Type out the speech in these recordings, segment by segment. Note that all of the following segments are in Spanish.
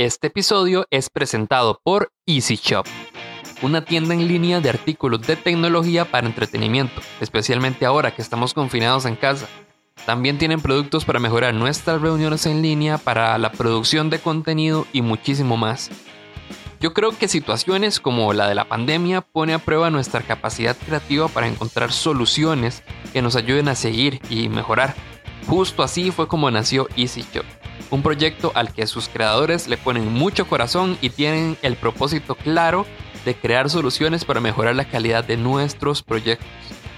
Este episodio es presentado por Easy Shop, una tienda en línea de artículos de tecnología para entretenimiento, especialmente ahora que estamos confinados en casa. También tienen productos para mejorar nuestras reuniones en línea, para la producción de contenido y muchísimo más. Yo creo que situaciones como la de la pandemia pone a prueba nuestra capacidad creativa para encontrar soluciones que nos ayuden a seguir y mejorar. Justo así fue como nació Easy Shop, un proyecto al que sus creadores le ponen mucho corazón y tienen el propósito claro de crear soluciones para mejorar la calidad de nuestros proyectos.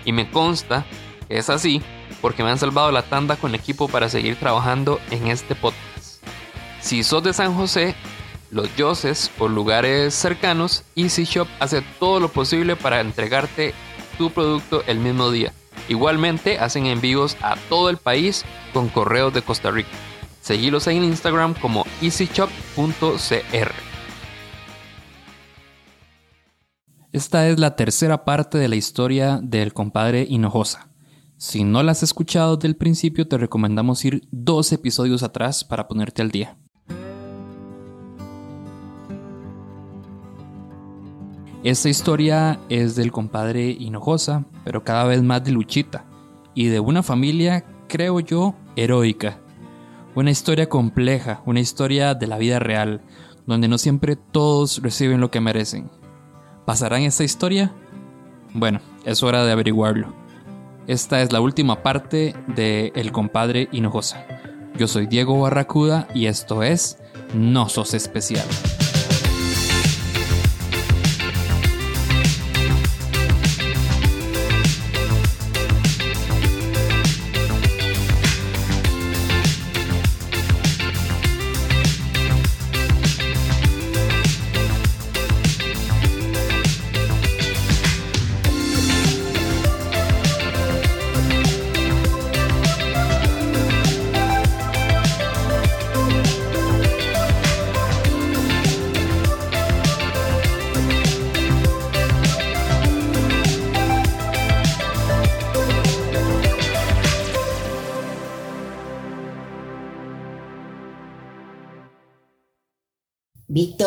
Y me consta que es así porque me han salvado la tanda con equipo para seguir trabajando en este podcast. Si sos de San José, los Yoses o lugares cercanos, Easy Shop hace todo lo posible para entregarte tu producto el mismo día. Igualmente hacen envíos a todo el país con correos de Costa Rica. Seguilos en Instagram como easyshop.cr. Esta es la tercera parte de la historia del compadre Hinojosa. Si no la has escuchado del principio, te recomendamos ir dos episodios atrás para ponerte al día. Esta historia es del compadre Hinojosa, pero cada vez más de Luchita, y de una familia, creo yo, heroica. Una historia compleja, una historia de la vida real, donde no siempre todos reciben lo que merecen. ¿Pasarán esta historia? Bueno, es hora de averiguarlo. Esta es la última parte de El compadre Hinojosa. Yo soy Diego Barracuda y esto es No Sos Especial.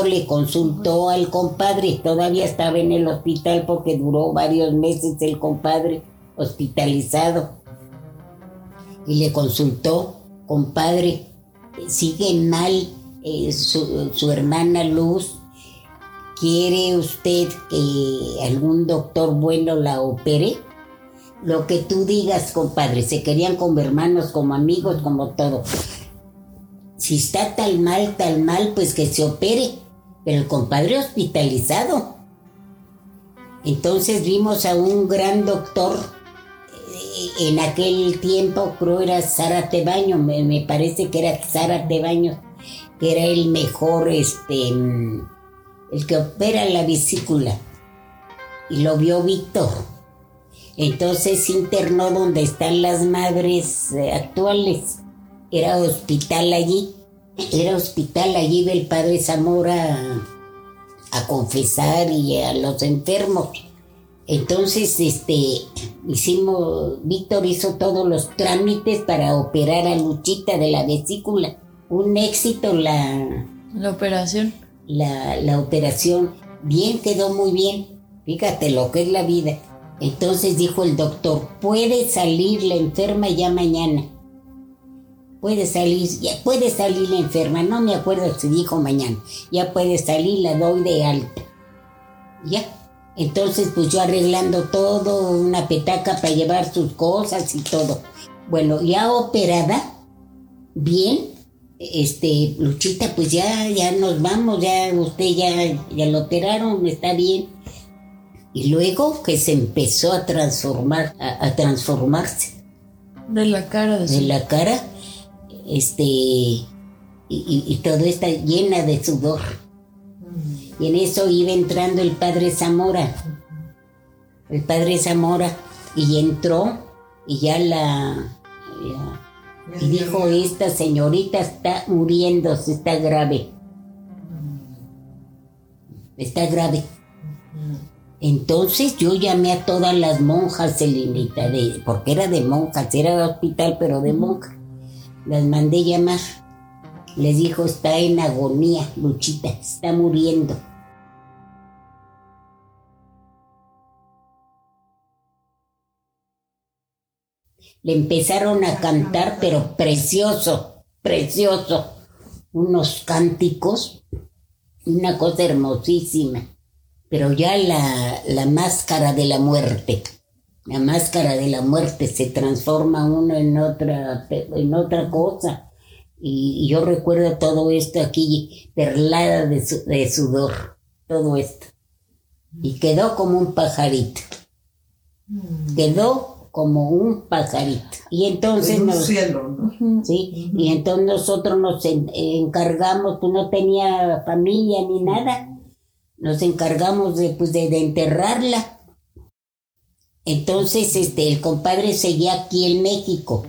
Le consultó al compadre, todavía estaba en el hospital porque duró varios meses el compadre hospitalizado. Y le consultó, compadre, sigue mal eh, su, su hermana Luz, ¿quiere usted que algún doctor bueno la opere? Lo que tú digas, compadre, se querían como hermanos, como amigos, como todo si está tal mal, tal mal, pues que se opere. Pero el compadre hospitalizado. Entonces vimos a un gran doctor, eh, en aquel tiempo creo era Sara Tebaño, me, me parece que era Sara Tebaño, que era el mejor, este, mm, el que opera la vesícula. Y lo vio Víctor. Entonces internó donde están las madres eh, actuales era hospital allí, era hospital allí del padre Zamora a, confesar y a los enfermos. Entonces, este, hicimos, Víctor hizo todos los trámites para operar a Luchita de la vesícula. Un éxito la... La operación. La, la operación. Bien, quedó muy bien. Fíjate lo que es la vida. Entonces dijo el doctor, puede salir la enferma ya mañana puede salir, ya puede salir la enferma, no me acuerdo si dijo mañana, ya puede salir, la doy de alta. Ya. Entonces, pues yo arreglando todo, una petaca para llevar sus cosas y todo. Bueno, ya operada, bien, este, Luchita, pues ya, ya nos vamos, ya usted ya, ya lo operaron, está bien. Y luego que se empezó a transformar, a, transformarse. De la cara de, de la cara este, y, todo está llena de sudor. Y en eso iba entrando el padre Zamora, el padre Zamora, y entró y ya la... y dijo, esta señorita está muriéndose, está grave. Está grave. Entonces yo llamé a todas las monjas, Selenita, de, porque era de monjas, era de hospital, pero de monjas las mandé llamar. Les dijo, está en agonía, Luchita, está muriendo. Le empezaron a cantar, pero precioso, precioso. Unos cánticos, una cosa hermosísima. Pero ya la, la máscara de la muerte, la máscara de la muerte se transforma uno en otra, en otra cosa. Y, yo recuerdo todo esto aquí, perlada de, de sudor, todo esto. Y quedó como un pajarito. Quedó como un pajarito. Y entonces En un nos, cielo, ¿no? sí, y entonces nosotros nos en- encargamos, tú no tenía familia ni nada, nos encargamos de, pues, de, de enterrarla. Entonces, este, el compadre seguía aquí en México,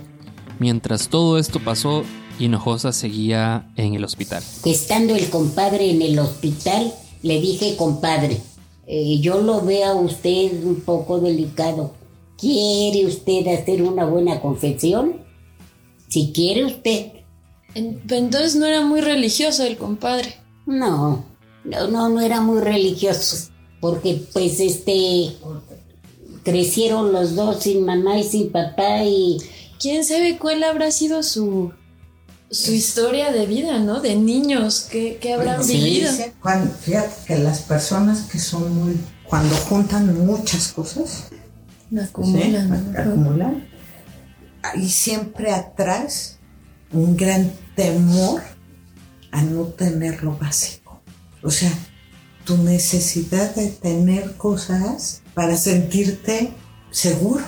Mientras todo esto pasó, Hinojosa seguía en el hospital. estando el compadre en el hospital, le dije, compadre, eh, yo lo veo a usted un poco delicado. ¿Quiere usted hacer una buena confesión? Si quiere usted. En- Entonces no era muy religioso el compadre. No, no, no, no era muy religioso, porque pues este crecieron los dos sin mamá y sin papá y ¿Quién sabe cuál habrá sido su, su historia de vida, ¿no? De niños que, que habrán Sí. vivido. Cuando, fíjate que las personas que son muy. Cuando juntan muchas cosas, La acumulan, ¿sí? ¿no? acumulan, hay siempre atrás un gran temor a no tener lo básico. O sea, tu necesidad de tener cosas para sentirte seguro.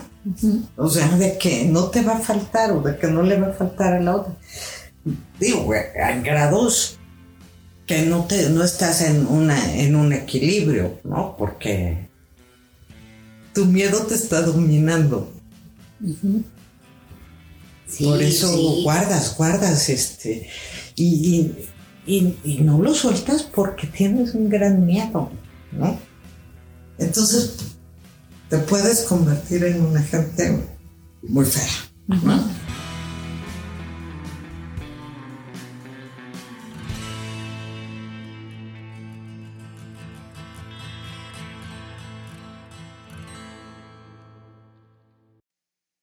O sea, de que no te va a faltar o de que no le va a faltar a la otra. Digo, en grados que no te no estás en una en un equilibrio, ¿no? Porque tu miedo te está dominando. sí, Por eso sí. guardas, guardas este y, y, y- y no lo sueltas porque tienes un gran miedo, ¿no? Entonces te puedes convertir en una gente muy fea. ¿no?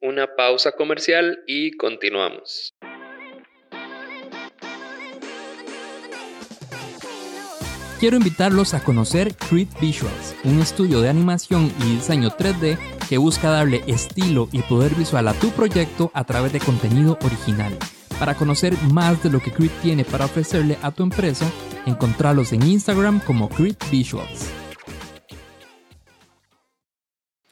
Una pausa comercial y continuamos. Quiero invitarlos a conocer Creed Visuals, un estudio de animación y diseño 3D que busca darle estilo y poder visual a tu proyecto a través de contenido original. Para conocer más de lo que Creed tiene para ofrecerle a tu empresa, encontrarlos en Instagram como Creed Visuals.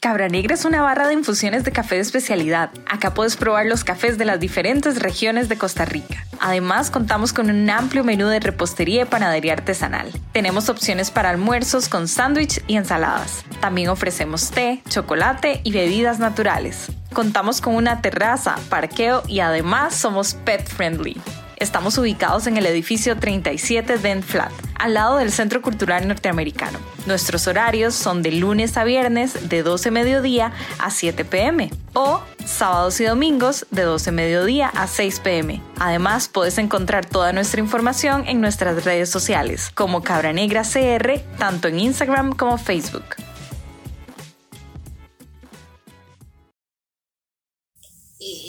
Cabra Negra es una barra de infusiones de café de especialidad. Acá puedes probar los cafés de las diferentes regiones de Costa Rica. Además, contamos con un amplio menú de repostería y panadería artesanal. Tenemos opciones para almuerzos con sándwich y ensaladas. También ofrecemos té, chocolate y bebidas naturales. Contamos con una terraza, parqueo y además somos pet friendly. Estamos ubicados en el edificio 37 Dent Flat, al lado del Centro Cultural Norteamericano. Nuestros horarios son de lunes a viernes de 12 mediodía a 7 pm o sábados y domingos de 12 mediodía a 6 pm. Además, puedes encontrar toda nuestra información en nuestras redes sociales como Cabra Negra CR, tanto en Instagram como Facebook.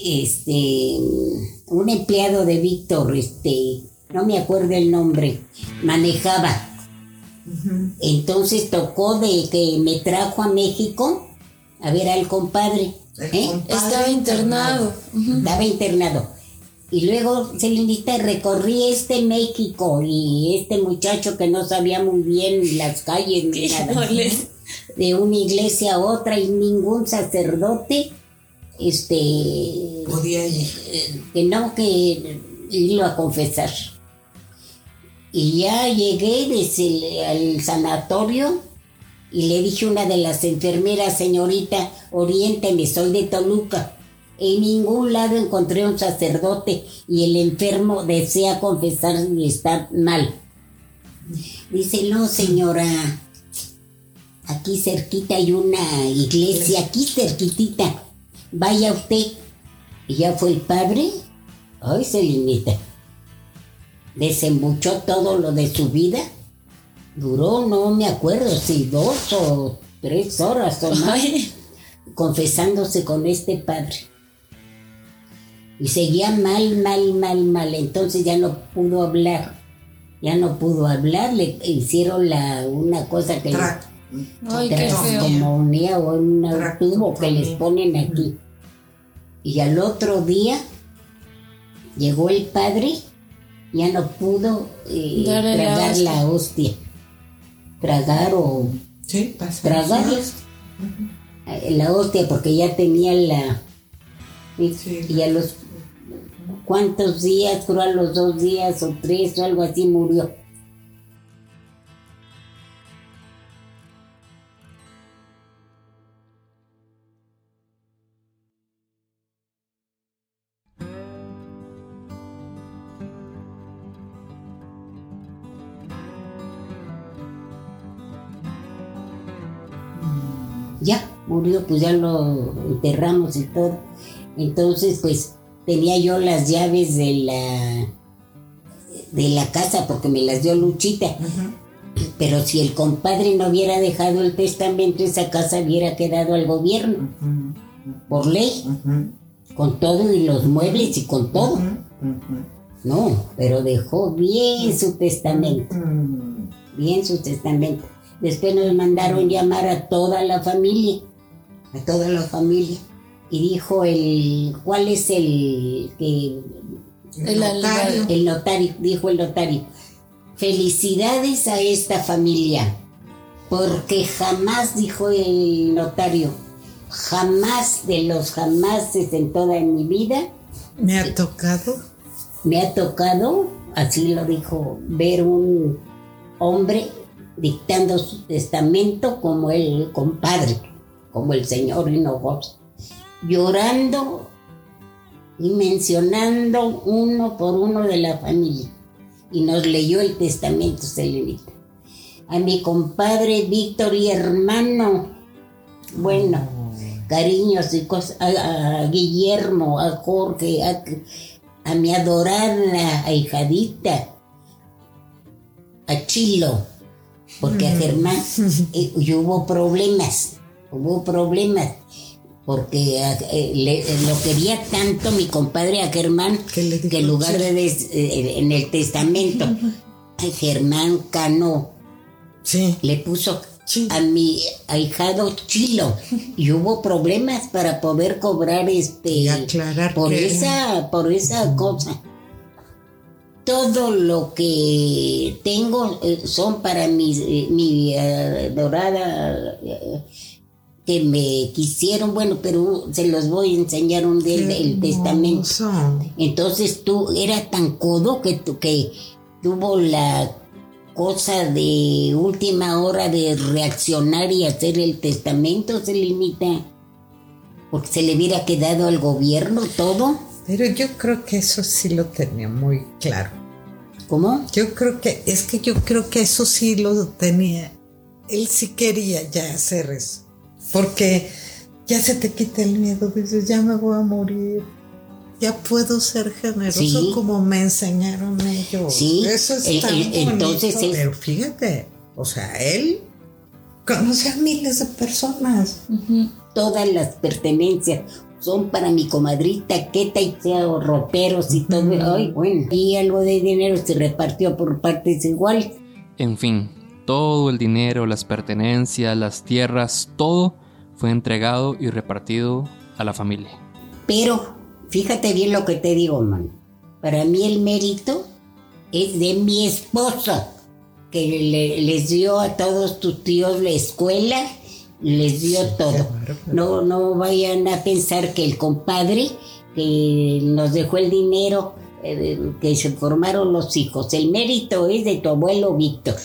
Este un empleado de Víctor, este, no me acuerdo el nombre, manejaba. Entonces tocó de que me trajo a México a ver al compadre. ¿eh? compadre Estaba internado. Estaba internado. Y luego, Celinita, recorrí este México y este muchacho que no sabía muy bien las calles ni nada. Híjole. De una iglesia a otra y ningún sacerdote, este, Podía ir. que no, que irlo a confesar. Y ya llegué desde el, al sanatorio y le dije a una de las enfermeras, señorita, oriénteme, soy de Toluca. En ningún lado encontré un sacerdote y el enfermo desea confesar y está mal. Dice, no señora, aquí cerquita hay una iglesia, aquí cerquitita, vaya usted. Y ya fue el padre, ay, se limita. desembuchó todo lo de su vida. Duró, no me acuerdo si dos o tres horas o más, confesándose con este padre. Y seguía mal, mal, mal, mal. Entonces ya no pudo hablar. Ya no pudo hablar. Le hicieron la, una cosa que le- Tra- ay, qué feo. como unía o un tubo que les ponen aquí. Y al otro día llegó el padre, ya no pudo eh, tragar hostia. la hostia. Tragar o Sí, pasa. tragar eh, la hostia porque ya tenía la... Y, Sí. y a los cuántos días, creo a los dos días o tres o algo así murió. Ya murió, pues ya lo enterramos y todo. Entonces, pues tenía yo las llaves de la de la casa porque me las dio Luchita. Pero si el compadre no hubiera dejado el testamento, esa casa hubiera quedado al gobierno, por ley, con todo y los muebles y con todo. No, pero dejó bien su testamento. Bien su testamento. Después nos mandaron llamar a toda la familia, a toda la familia. Y dijo el, ¿cuál es el que El notario. el notario? Dijo el notario. Felicidades a esta familia, porque jamás, dijo el notario, jamás de los jamases en toda mi vida Me ha tocado. me ha tocado, así lo dijo, ver un hombre dictando su testamento como el compadre, como el señor Hinojosa, llorando y mencionando uno por uno de la familia. Y nos leyó el testamento, Selenita. A mi compadre Víctor y hermano, bueno, cariños y cosas, a, Guillermo, a Jorge, a, a mi adorada ahijadita, a Chilo, porque a Germán eh, y hubo problemas, hubo problemas, porque eh, le- eh, lo quería tanto mi compadre a Germán ¿Qué le dijo que en lugar de des- eh, en el testamento, a Germán Cano Sí. le puso Sí. a mi ahijado Chilo y hubo problemas para poder cobrar este Y aclarar por esa por esa cosa todo lo que tengo eh, son para mis, eh, mi eh, dorada que me quisieron bueno pero se los voy a enseñar un día el, el testamento entonces tú era tan codo que, tu- que tuvo la cosa de última hora de reaccionar y hacer el testamento, se limita. Porque se le hubiera quedado al gobierno todo. Pero yo creo que eso sí lo tenía muy claro. ¿Cómo? Yo creo que, es que yo creo que eso sí lo tenía. Él sí quería ya hacer eso. Porque ya se te quita el miedo, dices, ya me voy a morir. Ya puedo ser generoso Sí. como me enseñaron ellos. Sí, Eso es el- tan el- bonito. entonces es- Pero fíjate, o sea, él conoce a miles de personas. Ujú. Todas las pertenencias son para mi comadrita Queta y sea roperos y todo. Ay, bueno. Y algo de dinero se repartió por partes iguales. En fin, todo el dinero, las pertenencias, las tierras, todo fue entregado y repartido a la familia. Pero fíjate bien lo que te digo, mano. Para mí el mérito es de mi esposo, que le- les dio a todos tus tíos la escuela, les dio todo. No, no vayan a pensar que el compadre que nos dejó el dinero, eh, que se formaron los hijos, el mérito es de tu abuelo Víctor.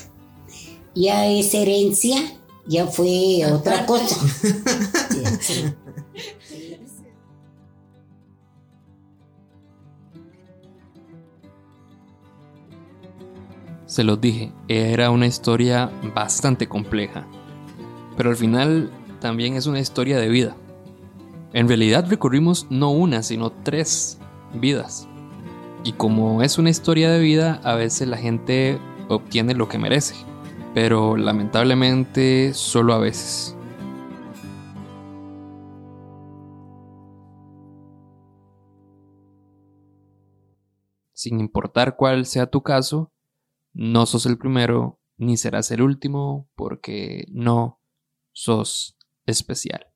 Ya esa herencia ya fue otra cosa. Sí. Se los dije, era una historia bastante compleja, pero al final también es una historia de vida. En realidad recorrimos no una, sino tres vidas. Y como es una historia de vida, a veces la gente obtiene lo que merece, pero lamentablemente solo a veces. Sin importar cuál sea tu caso, no sos el primero ni serás el último porque no sos especial.